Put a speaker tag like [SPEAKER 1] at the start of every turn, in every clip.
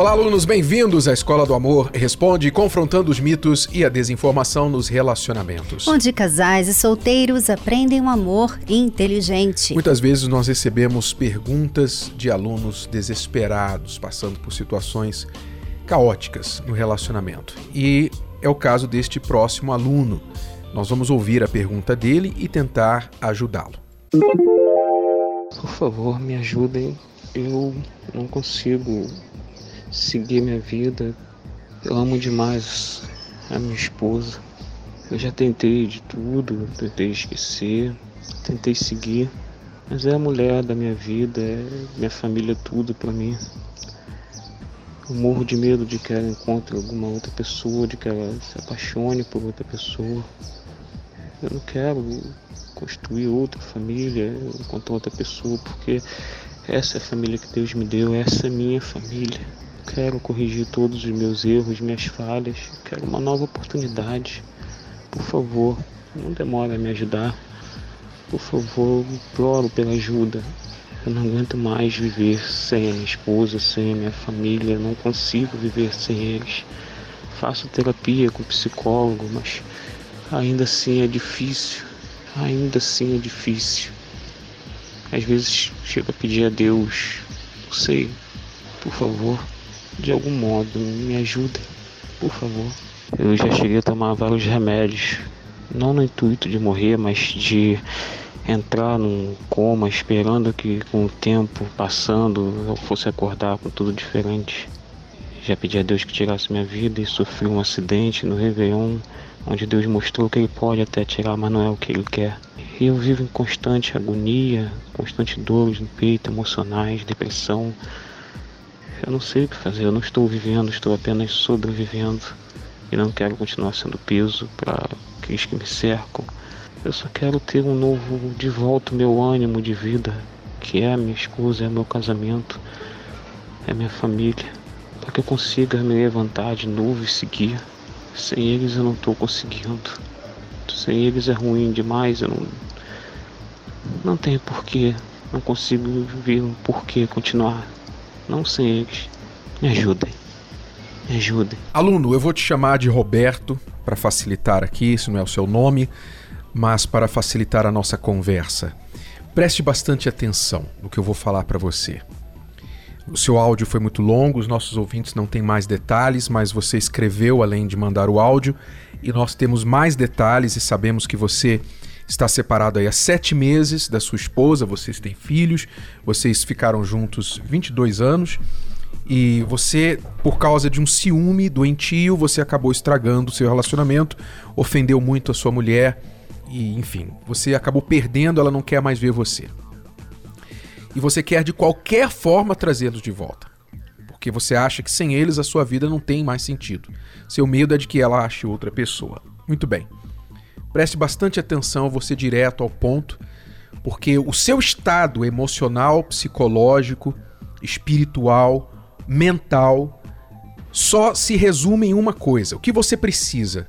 [SPEAKER 1] Olá, alunos, bem-vindos à Escola do Amor Responde, confrontando os mitos e a desinformação nos relacionamentos.
[SPEAKER 2] Onde casais e solteiros aprendem um amor inteligente.
[SPEAKER 1] Muitas vezes nós recebemos perguntas de alunos desesperados, passando por situações caóticas no relacionamento. E é o caso deste próximo aluno. Nós vamos ouvir a pergunta dele e tentar ajudá-lo.
[SPEAKER 3] Por favor, me ajudem. Eu não consigo seguir minha vida. Eu amo demais a minha esposa. Eu já tentei de tudo, tentei esquecer, tentei seguir, mas é a mulher da minha vida, é minha família tudo para mim. Eu morro de medo de que ela encontre alguma outra pessoa, de que ela se apaixone por outra pessoa. Eu não quero construir outra família, encontrar outra pessoa, porque essa é a família que Deus me deu, essa é minha família. Quero corrigir todos os meus erros, minhas falhas. Quero uma nova oportunidade. Por favor, não demore a me ajudar. Por favor, imploro pela ajuda. Eu não aguento mais viver sem a minha esposa, sem a minha família. Não consigo viver sem eles. Faço terapia com psicólogo, mas ainda assim é difícil. Ainda assim é difícil. Às vezes chego a pedir a Deus, não sei, por favor, de algum modo, me ajudem, por favor. Eu já cheguei a tomar vários remédios, não no intuito de morrer, mas de entrar num coma esperando que com o tempo passando eu fosse acordar com tudo diferente. Já pedi a Deus que tirasse minha vida e sofri um acidente no Réveillon, onde Deus mostrou que Ele pode até tirar, mas não é o que Ele quer. E eu vivo em constante agonia, constante dores no peito, emocionais, depressão, eu não sei o que fazer, eu não estou vivendo, estou apenas sobrevivendo e não quero continuar sendo peso para aqueles que me cercam. Eu só quero ter um novo, de volta, meu ânimo de vida, que é a minha esposa, é meu casamento, é minha família, para que eu consiga me levantar de novo e seguir. Sem eles eu não estou conseguindo. Sem eles é ruim demais, eu não, não tenho porquê, não consigo ver um porquê continuar não eles. Me ajudem. Me ajudem.
[SPEAKER 1] Aluno, eu vou te chamar de Roberto para facilitar aqui, isso não é o seu nome, mas para facilitar a nossa conversa. Preste bastante atenção no que eu vou falar para você. O seu áudio foi muito longo, os nossos ouvintes não têm mais detalhes, mas você escreveu além de mandar o áudio e nós temos mais detalhes e sabemos que você está separado aí há sete meses da sua esposa, vocês têm filhos, vocês ficaram juntos 22 anos e você, por causa de um ciúme doentio, você acabou estragando o seu relacionamento, ofendeu muito a sua mulher e, enfim, você acabou perdendo, ela não quer mais ver você. E você quer de qualquer forma trazê-los de volta. Porque você acha que sem eles a sua vida não tem mais sentido. Seu medo é de que ela ache outra pessoa. Muito bem. Preste bastante atenção, você direto ao ponto, porque o seu estado emocional, psicológico, espiritual, mental só se resume em uma coisa. O que você precisa?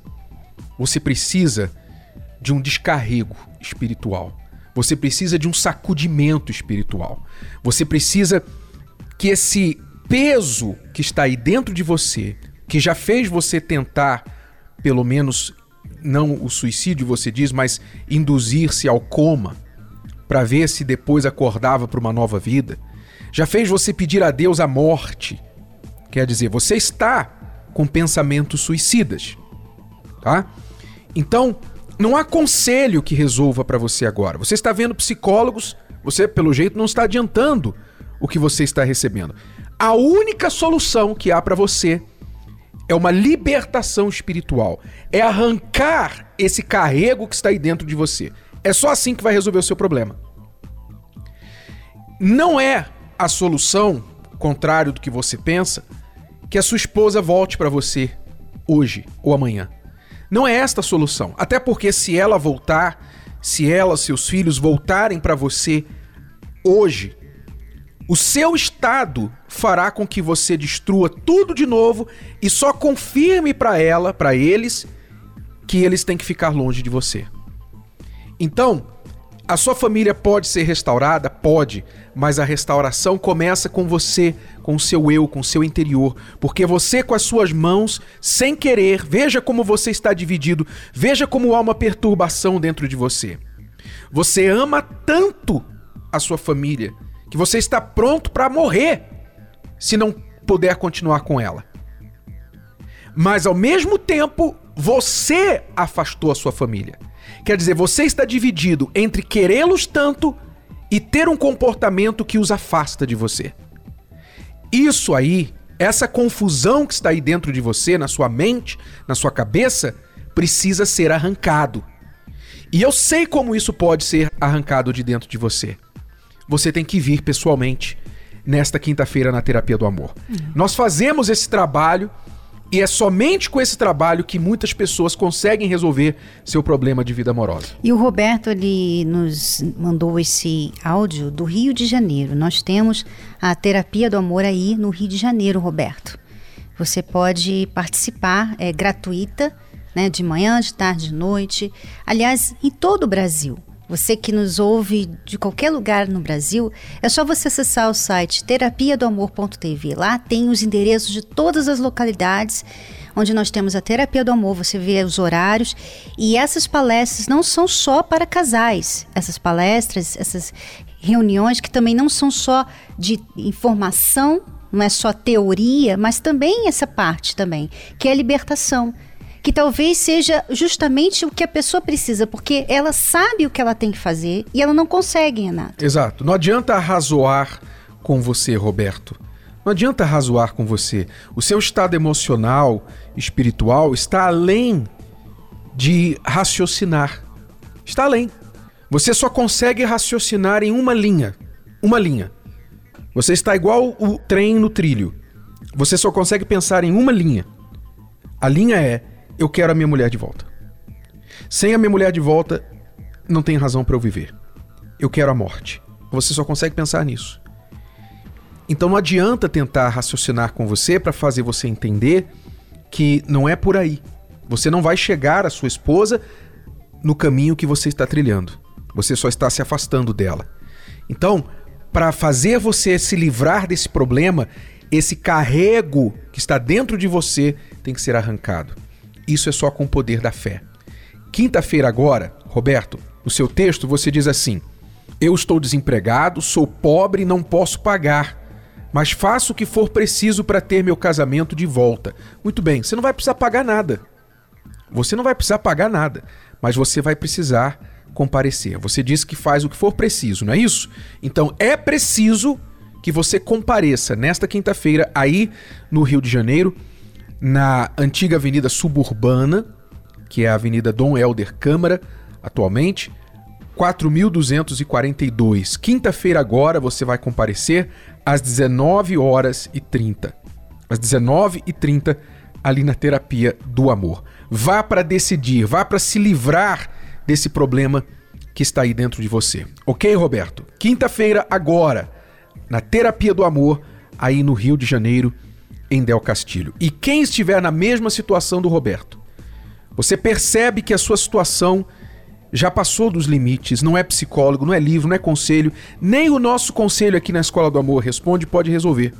[SPEAKER 1] Você precisa de um descarrego espiritual. Você precisa de um sacudimento espiritual. Você precisa que esse peso que está aí dentro de você, que já fez você tentar, pelo menos não o suicídio, você diz, mas induzir-se ao coma para ver se depois acordava para uma nova vida, já fez você pedir a Deus a morte. Quer dizer, você está com pensamentos suicidas, tá? Então, não há conselho que resolva para você agora. Você está vendo psicólogos, você pelo jeito não está adiantando o que você está recebendo. A única solução que há para você é uma libertação espiritual. É arrancar esse carrego que está aí dentro de você. É só assim que vai resolver o seu problema. Não é a solução, contrário do que você pensa, que a sua esposa volte para você hoje ou amanhã. Não é esta a solução. Até porque se ela voltar, se ela, seus filhos voltarem para você hoje, O seu estado fará com que você destrua tudo de novo e só confirme para ela, para eles, que eles têm que ficar longe de você. Então, a sua família pode ser restaurada? Pode, mas a restauração começa com você, com o seu eu, com o seu interior, porque você com as suas mãos, sem querer, veja como você está dividido, veja como há uma perturbação dentro de você. Você ama tanto a sua família que você está pronto para morrer se não puder continuar com ela. Mas ao mesmo tempo, você afastou a sua família. Quer dizer, você está dividido entre querê-los tanto e ter um comportamento que os afasta de você. Isso aí, essa confusão que está aí dentro de você, na sua mente, na sua cabeça, precisa ser arrancado. E eu sei como isso pode ser arrancado de dentro de você. Você tem que vir pessoalmente nesta quinta-feira na Terapia do Amor. Uhum. Nós fazemos esse trabalho e é somente com esse trabalho que muitas pessoas conseguem resolver seu problema de vida amorosa.
[SPEAKER 2] E o Roberto ele nos mandou esse áudio do Rio de Janeiro. Nós temos a terapia do amor aí no Rio de Janeiro, Roberto. Você pode participar, é gratuita, né, de manhã, de tarde, de noite. Aliás, em todo o Brasil. Você que nos ouve de qualquer lugar no Brasil, é só você acessar o site terapia do amor.tv. Lá tem os endereços de todas as localidades onde nós temos a terapia do amor, você vê os horários e essas palestras não são só para casais. Essas palestras, essas reuniões que também não são só de informação, não é só teoria, mas também essa parte também, que é a libertação que talvez seja justamente o que a pessoa precisa, porque ela sabe o que ela tem que fazer e ela não consegue, Renato.
[SPEAKER 1] Exato. Não adianta razoar com você, Roberto. Não adianta razoar com você. O seu estado emocional, espiritual, está além de raciocinar. Está além. Você só consegue raciocinar em uma linha. Uma linha. Você está igual o trem no trilho. Você só consegue pensar em uma linha. A linha é eu quero a minha mulher de volta. Sem a minha mulher de volta, não tem razão para eu viver. Eu quero a morte. Você só consegue pensar nisso. Então não adianta tentar raciocinar com você para fazer você entender que não é por aí. Você não vai chegar à sua esposa no caminho que você está trilhando. Você só está se afastando dela. Então, para fazer você se livrar desse problema, esse carrego que está dentro de você tem que ser arrancado. Isso é só com o poder da fé. Quinta-feira agora, Roberto, no seu texto você diz assim: Eu estou desempregado, sou pobre e não posso pagar, mas faço o que for preciso para ter meu casamento de volta. Muito bem, você não vai precisar pagar nada. Você não vai precisar pagar nada, mas você vai precisar comparecer. Você disse que faz o que for preciso, não é isso? Então é preciso que você compareça nesta quinta-feira aí no Rio de Janeiro na antiga Avenida Suburbana, que é a Avenida Dom Helder Câmara, atualmente, 4242. Quinta-feira agora você vai comparecer às 19 horas e 30. Às 19 e 30 ali na terapia do amor. Vá para decidir, vá para se livrar desse problema que está aí dentro de você. OK, Roberto? Quinta-feira agora na terapia do amor aí no Rio de Janeiro em Del Castilho. E quem estiver na mesma situação do Roberto, você percebe que a sua situação já passou dos limites, não é psicólogo, não é livro, não é conselho, nem o nosso conselho aqui na Escola do Amor Responde pode resolver.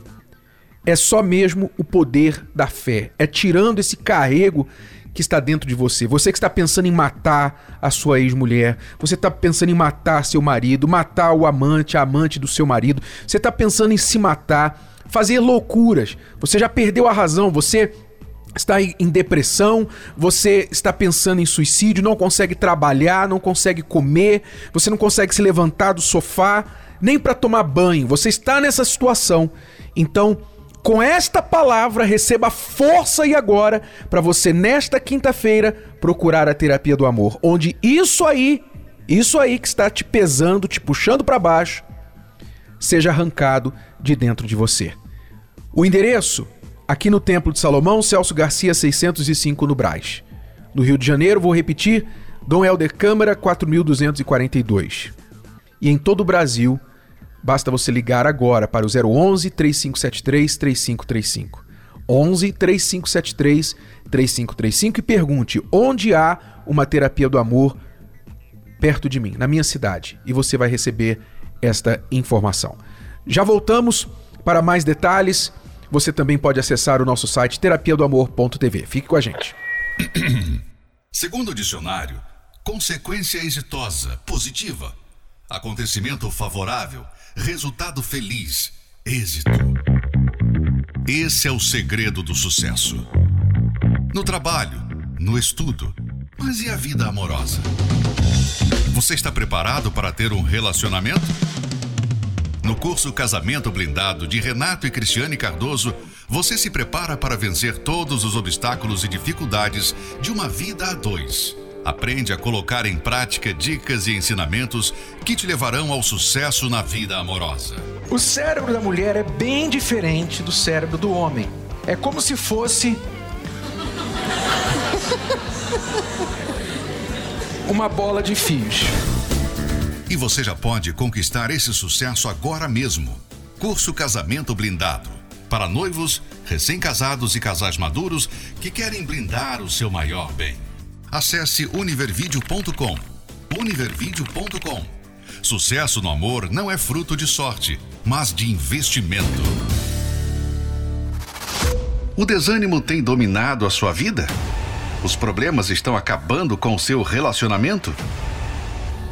[SPEAKER 1] É só mesmo o poder da fé, é tirando esse carrego que está dentro de você. Você que está pensando em matar a sua ex-mulher, você está pensando em matar seu marido, matar o amante, a amante do seu marido, você está pensando em se matar fazer loucuras. Você já perdeu a razão, você está em depressão, você está pensando em suicídio, não consegue trabalhar, não consegue comer, você não consegue se levantar do sofá, nem para tomar banho. Você está nessa situação. Então, com esta palavra, receba força e agora para você nesta quinta-feira procurar a terapia do amor, onde isso aí, isso aí que está te pesando, te puxando para baixo, seja arrancado de dentro de você. O endereço, aqui no Templo de Salomão, Celso Garcia 605 no Braz. No Rio de Janeiro, vou repetir, Dom Helder Câmara 4242. E em todo o Brasil, Basta você ligar agora para o 011 3573 3535. 11 3573 3535 e pergunte onde há uma terapia do amor perto de mim, na minha cidade, e você vai receber esta informação. Já voltamos para mais detalhes. Você também pode acessar o nosso site terapiadoamor.tv. Fique com a gente.
[SPEAKER 4] Segundo o dicionário, consequência exitosa, positiva, acontecimento favorável, resultado feliz, êxito. Esse é o segredo do sucesso. No trabalho, no estudo, mas e a vida amorosa? Você está preparado para ter um relacionamento? No curso Casamento Blindado de Renato e Cristiane Cardoso, você se prepara para vencer todos os obstáculos e dificuldades de uma vida a dois. Aprende a colocar em prática dicas e ensinamentos que te levarão ao sucesso na vida amorosa.
[SPEAKER 1] O cérebro da mulher é bem diferente do cérebro do homem. É como se fosse. Uma bola de fios.
[SPEAKER 4] E você já pode conquistar esse sucesso agora mesmo. Curso Casamento Blindado. Para noivos, recém-casados e casais maduros que querem blindar o seu maior bem. Acesse univervideo.com. Univervideo.com. Sucesso no amor não é fruto de sorte, mas de investimento. O desânimo tem dominado a sua vida? Os problemas estão acabando com o seu relacionamento?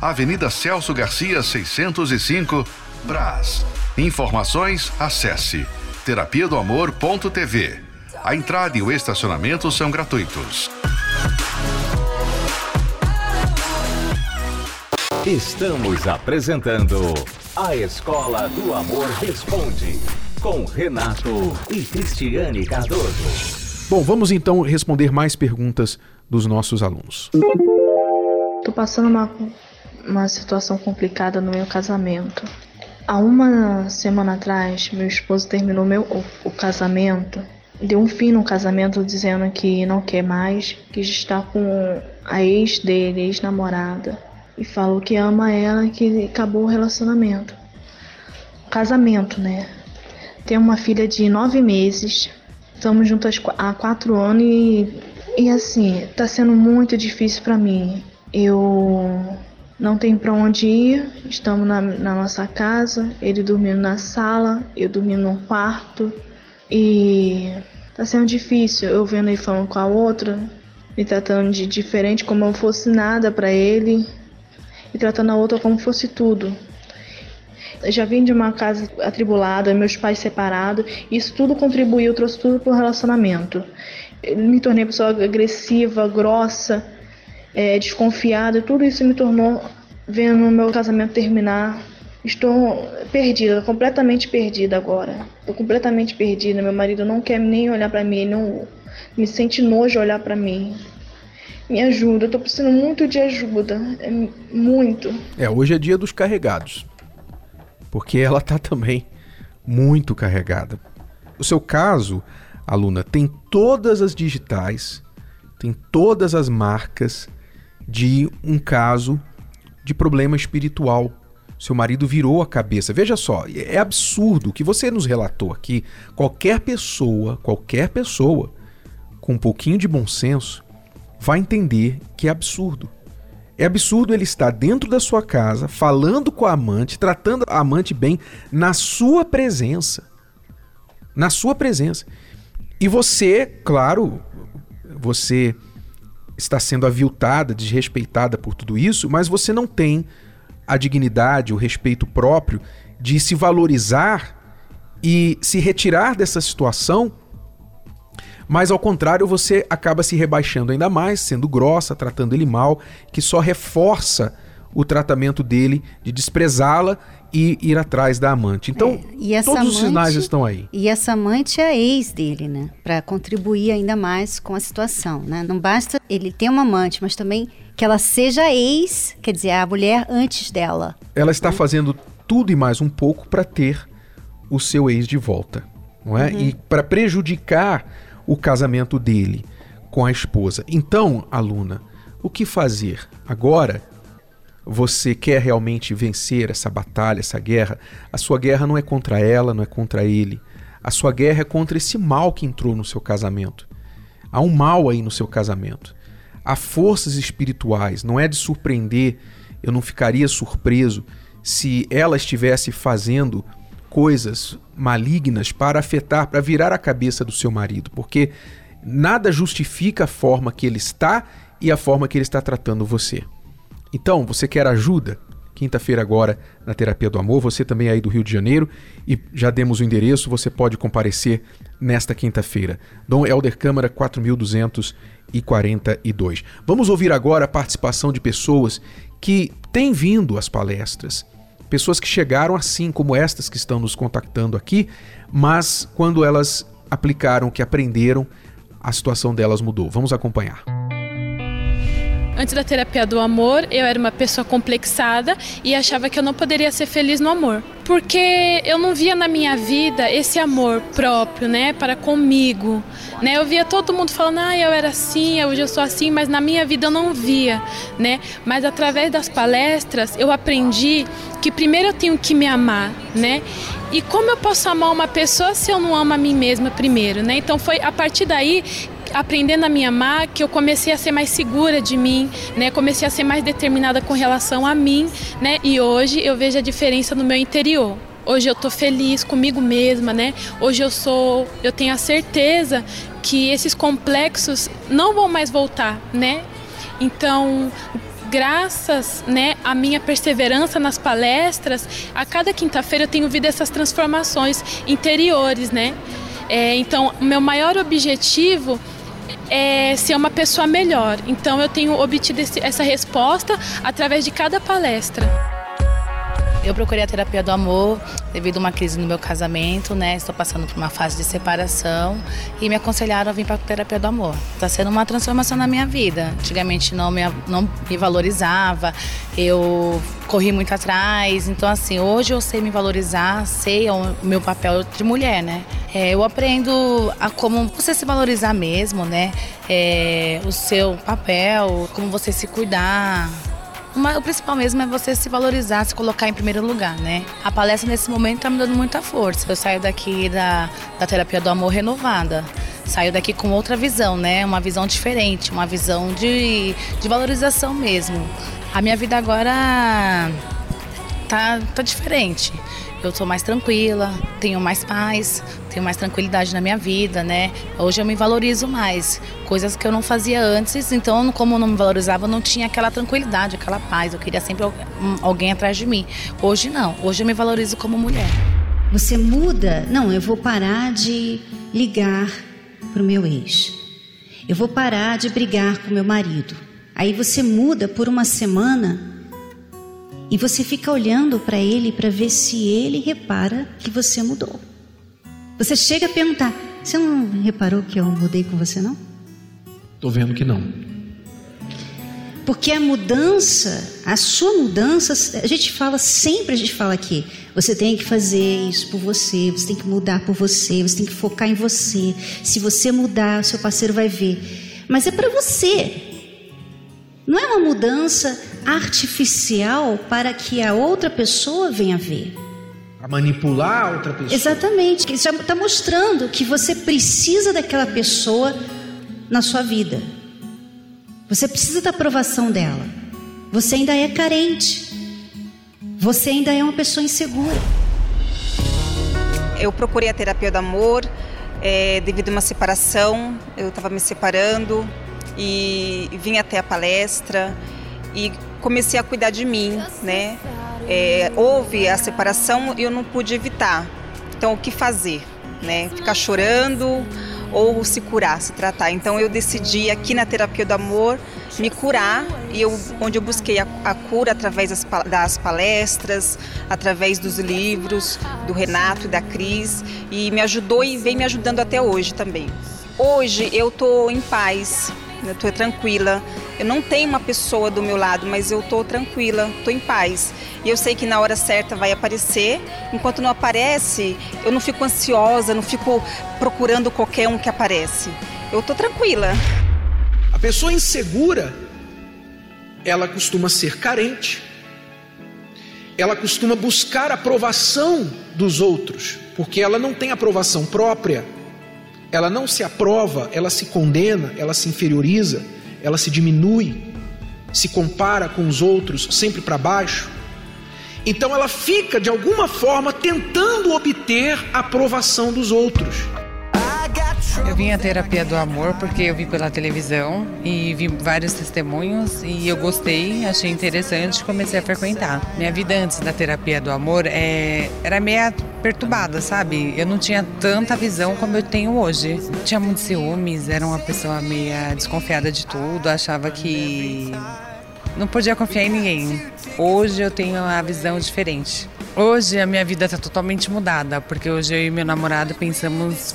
[SPEAKER 4] Avenida Celso Garcia, 605, Brás. Informações, acesse terapia do amor.tv. A entrada e o estacionamento são gratuitos.
[SPEAKER 5] Estamos apresentando A Escola do Amor Responde, com Renato e Cristiane Cardoso.
[SPEAKER 1] Bom, vamos então responder mais perguntas dos nossos alunos.
[SPEAKER 6] Tô passando uma, uma situação complicada no meu casamento. Há uma semana atrás, meu esposo terminou meu, o, o casamento, deu um fim no casamento dizendo que não quer mais, que está com a ex dele, ex-namorada e falou que ama ela que acabou o relacionamento. Casamento, né? Tenho uma filha de nove meses, estamos juntas há quatro anos e, e assim, tá sendo muito difícil para mim. Eu não tenho para onde ir, estamos na, na nossa casa, ele dormindo na sala, eu dormindo no quarto e tá sendo difícil. Eu vendo ele falando com a outra, me tratando de diferente, como eu fosse nada para ele e tratando a outra como fosse tudo. Eu já vim de uma casa atribulada, meus pais separados, isso tudo contribuiu, trouxe tudo para o relacionamento. Eu me tornei pessoa agressiva, grossa, é, desconfiada, tudo isso me tornou, vendo meu casamento terminar, estou perdida, completamente perdida agora. Estou completamente perdida. Meu marido não quer nem olhar para mim, não me sente nojo olhar para mim. Me ajuda, tô precisando muito de ajuda. É muito.
[SPEAKER 1] É, hoje é dia dos carregados. Porque ela tá também muito carregada. O seu caso, aluna, tem todas as digitais, tem todas as marcas de um caso de problema espiritual. Seu marido virou a cabeça. Veja só, é absurdo o que você nos relatou aqui. Qualquer pessoa, qualquer pessoa com um pouquinho de bom senso vai entender que é absurdo. É absurdo ele estar dentro da sua casa, falando com a amante, tratando a amante bem na sua presença. Na sua presença. E você, claro, você está sendo aviltada, desrespeitada por tudo isso, mas você não tem a dignidade, o respeito próprio de se valorizar e se retirar dessa situação mas ao contrário, você acaba se rebaixando ainda mais, sendo grossa, tratando ele mal, que só reforça o tratamento dele de desprezá-la e ir atrás da amante. Então, é, todos amante, os sinais estão aí.
[SPEAKER 2] E essa amante é a ex dele, né? Para contribuir ainda mais com a situação, né? Não basta ele ter uma amante, mas também que ela seja ex, quer dizer, a mulher antes dela.
[SPEAKER 1] Ela está né? fazendo tudo e mais um pouco para ter o seu ex de volta, não é? Uhum. E para prejudicar o casamento dele com a esposa. Então, aluna, o que fazer? Agora você quer realmente vencer essa batalha, essa guerra, a sua guerra não é contra ela, não é contra ele. A sua guerra é contra esse mal que entrou no seu casamento. Há um mal aí no seu casamento. Há forças espirituais. Não é de surpreender, eu não ficaria surpreso se ela estivesse fazendo coisas malignas para afetar, para virar a cabeça do seu marido, porque nada justifica a forma que ele está e a forma que ele está tratando você. Então, você quer ajuda? Quinta-feira agora na Terapia do Amor, você também é aí do Rio de Janeiro e já demos o endereço, você pode comparecer nesta quinta-feira. Dom Helder Câmara 4242. Vamos ouvir agora a participação de pessoas que têm vindo às palestras. Pessoas que chegaram assim como estas que estão nos contactando aqui, mas quando elas aplicaram o que aprenderam, a situação delas mudou. Vamos acompanhar.
[SPEAKER 7] Antes da terapia do amor, eu era uma pessoa complexada e achava que eu não poderia ser feliz no amor. Porque eu não via na minha vida esse amor próprio, né, para comigo. Né? Eu via todo mundo falando, ah, eu era assim, hoje eu sou assim, mas na minha vida eu não via, né? Mas através das palestras eu aprendi que primeiro eu tenho que me amar, né? E como eu posso amar uma pessoa se eu não amo a mim mesma primeiro, né? Então foi a partir daí aprendendo a me amar que eu comecei a ser mais segura de mim, né? Comecei a ser mais determinada com relação a mim, né? E hoje eu vejo a diferença no meu interior. Hoje eu tô feliz comigo mesma, né? Hoje eu sou, eu tenho a certeza que esses complexos não vão mais voltar, né? Então, graças né, à minha perseverança nas palestras, a cada quinta-feira eu tenho visto essas transformações interiores, né? É, então, meu maior objetivo é, ser uma pessoa melhor. Então eu tenho obtido esse, essa resposta através de cada palestra.
[SPEAKER 8] Eu procurei a terapia do amor devido a uma crise no meu casamento, né? Estou passando por uma fase de separação e me aconselharam a vir para a terapia do amor. Está sendo uma transformação na minha vida. Antigamente não me, não me valorizava, eu corri muito atrás. Então, assim, hoje eu sei me valorizar, sei o meu papel de mulher, né? É, eu aprendo a como você se valorizar mesmo, né? É, o seu papel, como você se cuidar, o principal mesmo é você se valorizar, se colocar em primeiro lugar, né? A palestra nesse momento está me dando muita força. Eu saio daqui da, da terapia do amor renovada. Saio daqui com outra visão, né? Uma visão diferente, uma visão de, de valorização mesmo. A minha vida agora tá, tá diferente eu sou mais tranquila, tenho mais paz, tenho mais tranquilidade na minha vida, né? Hoje eu me valorizo mais, coisas que eu não fazia antes, então como eu não me valorizava, eu não tinha aquela tranquilidade, aquela paz, eu queria sempre alguém atrás de mim. Hoje não, hoje eu me valorizo como mulher.
[SPEAKER 2] Você muda? Não, eu vou parar de ligar pro meu ex. Eu vou parar de brigar com meu marido. Aí você muda por uma semana e você fica olhando para ele para ver se ele repara que você mudou. Você chega a perguntar: Você não reparou que eu mudei com você, não?
[SPEAKER 1] Tô vendo que não.
[SPEAKER 2] Porque a mudança, a sua mudança, a gente fala sempre, a gente fala aqui, você tem que fazer isso por você, você tem que mudar por você, você tem que focar em você. Se você mudar, o seu parceiro vai ver. Mas é para você. Não é uma mudança artificial para que a outra pessoa venha ver.
[SPEAKER 1] A manipular a outra pessoa.
[SPEAKER 2] Exatamente. Isso já está mostrando que você precisa daquela pessoa na sua vida. Você precisa da aprovação dela. Você ainda é carente. Você ainda é uma pessoa insegura.
[SPEAKER 9] Eu procurei a terapia do amor é, devido a uma separação. Eu estava me separando e vim até a palestra e comecei a cuidar de mim, né? É, houve a separação e eu não pude evitar. Então, o que fazer? Né? Ficar chorando ou se curar, se tratar. Então eu decidi aqui na terapia do amor me curar e eu, onde eu busquei a, a cura através das, das, palestras, através dos livros do Renato e da Cris e me ajudou e vem me ajudando até hoje também. Hoje eu estou em paz, estou tranquila. Eu não tenho uma pessoa do meu lado, mas eu estou tranquila, estou em paz. E eu sei que na hora certa vai aparecer. Enquanto não aparece, eu não fico ansiosa, não fico procurando qualquer um que aparece. Eu estou tranquila.
[SPEAKER 1] A pessoa insegura, ela costuma ser carente. Ela costuma buscar aprovação dos outros, porque ela não tem aprovação própria ela não se aprova, ela se condena, ela se inferioriza, ela se diminui, se compara com os outros sempre para baixo. Então ela fica de alguma forma tentando obter a aprovação dos outros.
[SPEAKER 10] Eu vim à terapia do amor porque eu vi pela televisão e vi vários testemunhos e eu gostei, achei interessante e comecei a frequentar. Minha vida antes da terapia do amor é, era meio perturbada, sabe? Eu não tinha tanta visão como eu tenho hoje. Tinha muitos ciúmes, era uma pessoa meio desconfiada de tudo, achava que não podia confiar em ninguém. Hoje eu tenho uma visão diferente. Hoje a minha vida está totalmente mudada, porque hoje eu e meu namorado pensamos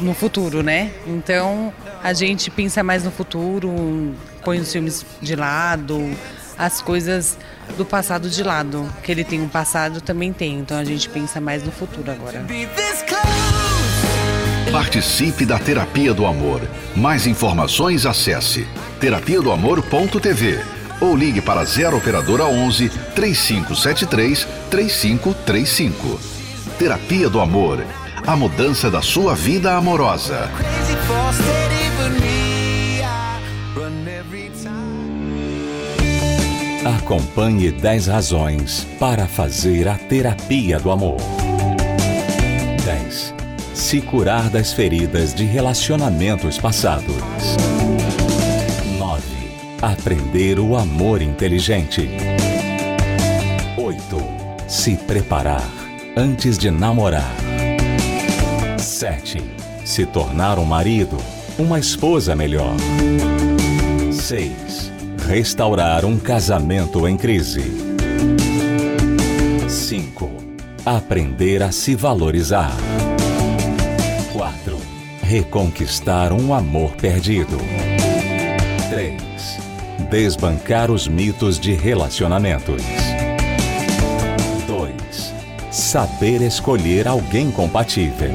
[SPEAKER 10] no futuro, né? Então a gente pensa mais no futuro, põe os filmes de lado, as coisas do passado de lado. Que ele tem um passado, também tem. Então a gente pensa mais no futuro agora.
[SPEAKER 4] Participe da Terapia do Amor. Mais informações acesse terapia do amor.tv ou ligue para 0 operadora 11 3573 3535. Terapia do Amor a mudança da sua vida amorosa.
[SPEAKER 5] Acompanhe 10 razões para fazer a terapia do amor. 10. Se curar das feridas de relacionamentos passados. 9. Aprender o amor inteligente. 8. Se preparar antes de namorar. 7. Se tornar um marido, uma esposa melhor. 6. Restaurar um casamento em crise. 5. Aprender a se valorizar. 4. Reconquistar um amor perdido. 3. Desbancar os mitos de relacionamentos. 2. Saber escolher alguém compatível.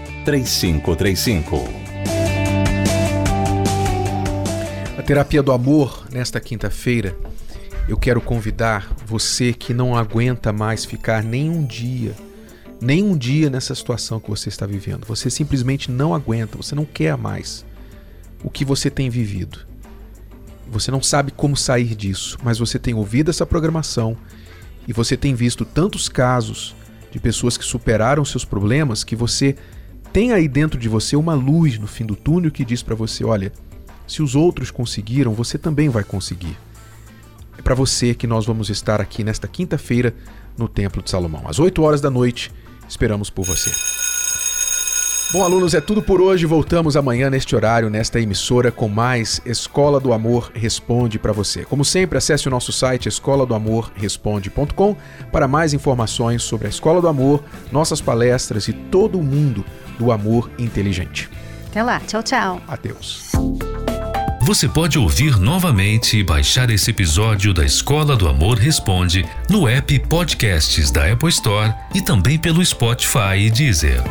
[SPEAKER 5] 3535.
[SPEAKER 1] A terapia do amor, nesta quinta-feira, eu quero convidar você que não aguenta mais ficar nem um dia, nem um dia nessa situação que você está vivendo. Você simplesmente não aguenta, você não quer mais o que você tem vivido. Você não sabe como sair disso, mas você tem ouvido essa programação e você tem visto tantos casos de pessoas que superaram seus problemas que você tem aí dentro de você uma luz no fim do túnel que diz para você: olha, se os outros conseguiram, você também vai conseguir. É para você que nós vamos estar aqui nesta quinta-feira no Templo de Salomão, às 8 horas da noite. Esperamos por você. Bom, alunos, é tudo por hoje. Voltamos amanhã neste horário, nesta emissora, com mais Escola do Amor Responde para você. Como sempre, acesse o nosso site escola do amor responde.com para mais informações sobre a Escola do Amor, nossas palestras e todo mundo do amor inteligente.
[SPEAKER 2] Até lá, tchau, tchau.
[SPEAKER 1] Adeus.
[SPEAKER 4] Você pode ouvir novamente e baixar esse episódio da Escola do Amor Responde no app Podcasts da Apple Store e também pelo Spotify e Deezer.